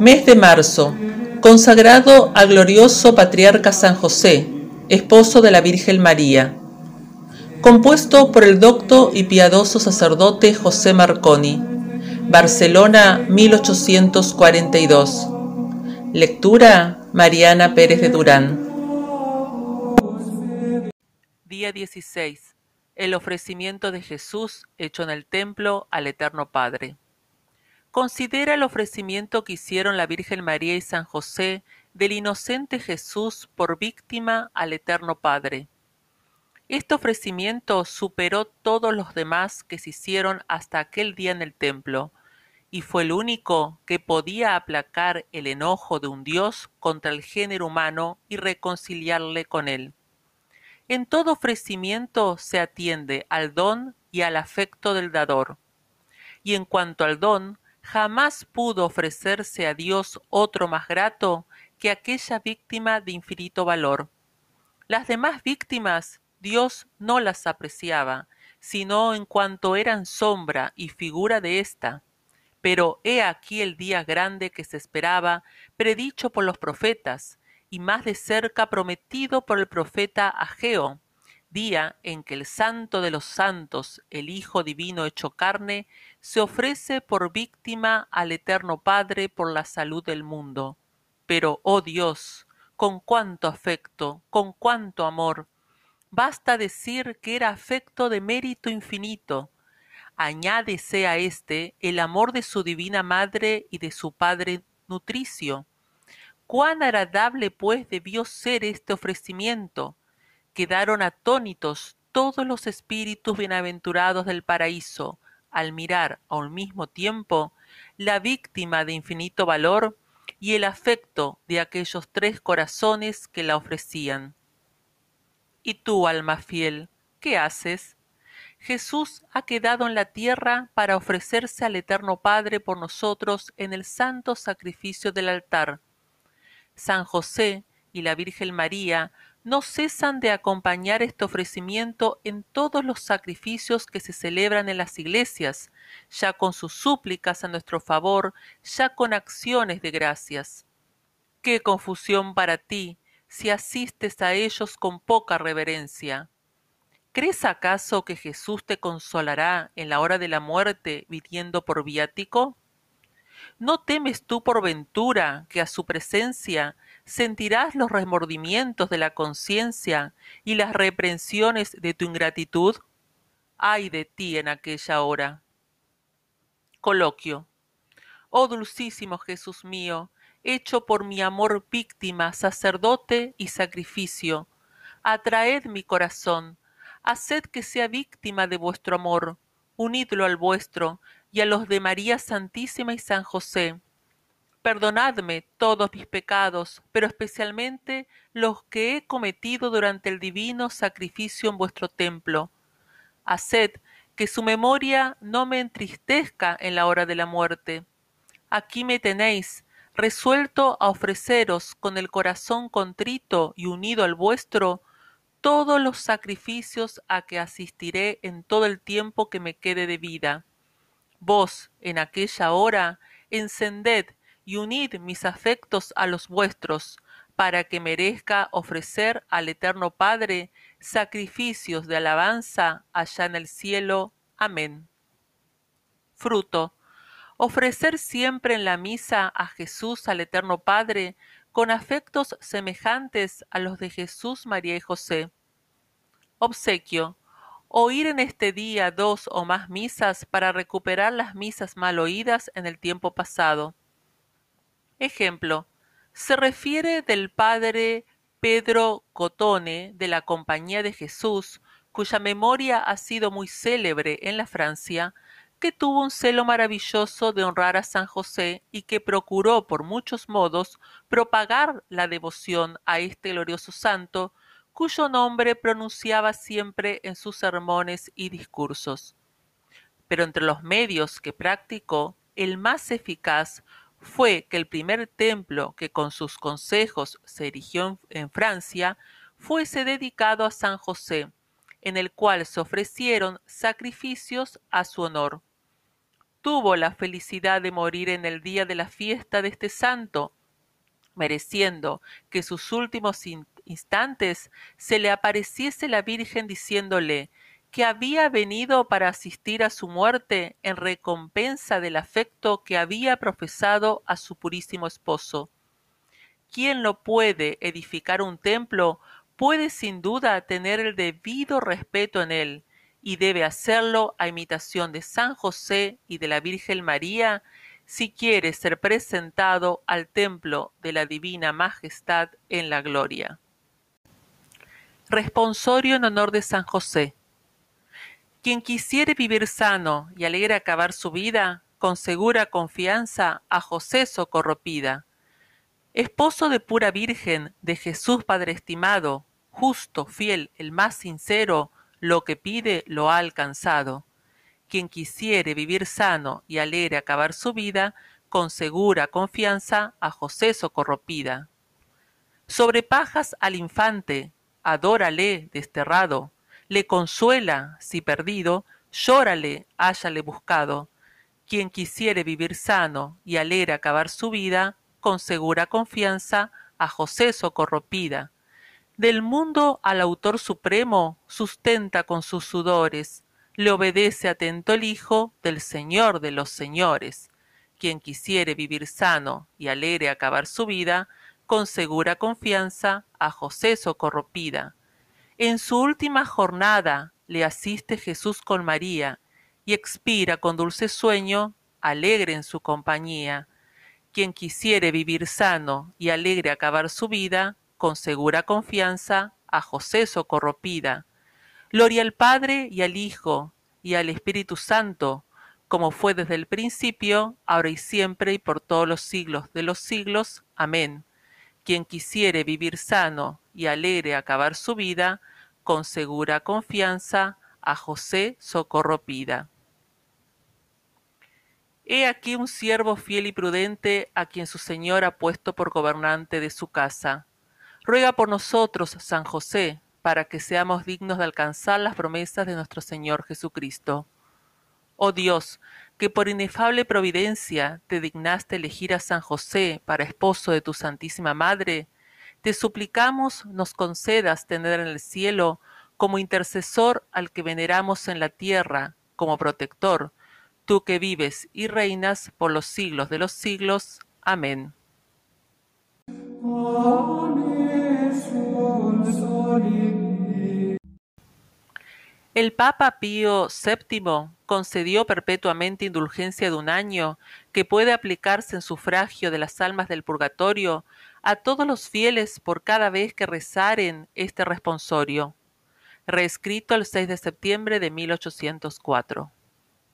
Mes de marzo, consagrado al glorioso patriarca San José, esposo de la Virgen María. Compuesto por el docto y piadoso sacerdote José Marconi. Barcelona, 1842. Lectura Mariana Pérez de Durán. Día 16. El ofrecimiento de Jesús hecho en el templo al Eterno Padre. Considera el ofrecimiento que hicieron la Virgen María y San José del inocente Jesús por víctima al Eterno Padre. Este ofrecimiento superó todos los demás que se hicieron hasta aquel día en el templo, y fue el único que podía aplacar el enojo de un Dios contra el género humano y reconciliarle con él. En todo ofrecimiento se atiende al don y al afecto del dador. Y en cuanto al don, jamás pudo ofrecerse a Dios otro más grato que aquella víctima de infinito valor. Las demás víctimas Dios no las apreciaba, sino en cuanto eran sombra y figura de ésta. Pero he aquí el día grande que se esperaba, predicho por los profetas, y más de cerca prometido por el profeta Ageo, día en que el santo de los santos, el Hijo divino hecho carne, se ofrece por víctima al Eterno Padre por la salud del mundo. Pero, oh Dios, con cuánto afecto, con cuánto amor. Basta decir que era afecto de mérito infinito. Añádese a éste el amor de su divina madre y de su padre nutricio. Cuán agradable pues debió ser este ofrecimiento, quedaron atónitos todos los espíritus bienaventurados del paraíso al mirar a un mismo tiempo la víctima de infinito valor y el afecto de aquellos tres corazones que la ofrecían. ¿Y tú, alma fiel, qué haces? Jesús ha quedado en la tierra para ofrecerse al Eterno Padre por nosotros en el santo sacrificio del altar. San José y la Virgen María no cesan de acompañar este ofrecimiento en todos los sacrificios que se celebran en las iglesias, ya con sus súplicas a nuestro favor, ya con acciones de gracias. Qué confusión para ti si asistes a ellos con poca reverencia. ¿Crees acaso que Jesús te consolará en la hora de la muerte viviendo por viático? ¿No temes tú por ventura que a su presencia sentirás los remordimientos de la conciencia y las reprensiones de tu ingratitud? ay de ti en aquella hora. Coloquio. Oh dulcísimo Jesús mío, hecho por mi amor víctima, sacerdote y sacrificio, atraed mi corazón, haced que sea víctima de vuestro amor, unidlo al vuestro y a los de María Santísima y San José, Perdonadme todos mis pecados, pero especialmente los que he cometido durante el divino sacrificio en vuestro templo. Haced que su memoria no me entristezca en la hora de la muerte. Aquí me tenéis, resuelto a ofreceros con el corazón contrito y unido al vuestro todos los sacrificios a que asistiré en todo el tiempo que me quede de vida. Vos, en aquella hora, encended y unid mis afectos a los vuestros, para que merezca ofrecer al Eterno Padre sacrificios de alabanza allá en el cielo. Amén. Fruto. Ofrecer siempre en la misa a Jesús al Eterno Padre con afectos semejantes a los de Jesús, María y José. Obsequio. Oír en este día dos o más misas para recuperar las misas mal oídas en el tiempo pasado. Ejemplo, se refiere del padre Pedro Cotone de la Compañía de Jesús, cuya memoria ha sido muy célebre en la Francia, que tuvo un celo maravilloso de honrar a San José y que procuró por muchos modos propagar la devoción a este glorioso santo, cuyo nombre pronunciaba siempre en sus sermones y discursos. Pero entre los medios que practicó, el más eficaz fue que el primer templo que con sus consejos se erigió en Francia fuese dedicado a San José, en el cual se ofrecieron sacrificios a su honor. tuvo la felicidad de morir en el día de la fiesta de este santo, mereciendo que sus últimos instantes se le apareciese la Virgen diciéndole que había venido para asistir a su muerte en recompensa del afecto que había profesado a su purísimo esposo. Quien lo puede edificar un templo puede sin duda tener el debido respeto en él, y debe hacerlo a imitación de San José y de la Virgen María si quiere ser presentado al templo de la Divina Majestad en la gloria. Responsorio en honor de San José. Quien quisiere vivir sano y alegre acabar su vida, con segura confianza a José socorropida. Esposo de pura Virgen, de Jesús Padre estimado, justo, fiel, el más sincero, lo que pide lo ha alcanzado. Quien quisiere vivir sano y alegre acabar su vida, con segura confianza a José socorropida. Sobre pajas al infante, adórale desterrado, le consuela si perdido, llórale háyale buscado. Quien quisiere vivir sano y alegre acabar su vida, con segura confianza a José socorropida. Del mundo al autor supremo sustenta con sus sudores, le obedece atento el Hijo del Señor de los señores. Quien quisiere vivir sano y alegre acabar su vida, con segura confianza a José socorropida. En su última jornada le asiste Jesús con María, y expira con dulce sueño, alegre en su compañía. Quien quisiere vivir sano y alegre acabar su vida, con segura confianza, a José socorropida. Gloria al Padre y al Hijo y al Espíritu Santo, como fue desde el principio, ahora y siempre y por todos los siglos de los siglos. Amén. Quien quisiere vivir sano y alegre acabar su vida, con segura confianza a José socorro pida. He aquí un siervo fiel y prudente a quien su Señor ha puesto por gobernante de su casa. Ruega por nosotros, San José, para que seamos dignos de alcanzar las promesas de nuestro Señor Jesucristo. Oh Dios, que por inefable providencia te dignaste elegir a San José para esposo de tu Santísima Madre, te suplicamos nos concedas tener en el cielo como intercesor al que veneramos en la tierra, como protector, tú que vives y reinas por los siglos de los siglos. Amén. El Papa Pío VII concedió perpetuamente indulgencia de un año que puede aplicarse en sufragio de las almas del purgatorio a todos los fieles por cada vez que rezaren este responsorio, reescrito el 6 de septiembre de 1804.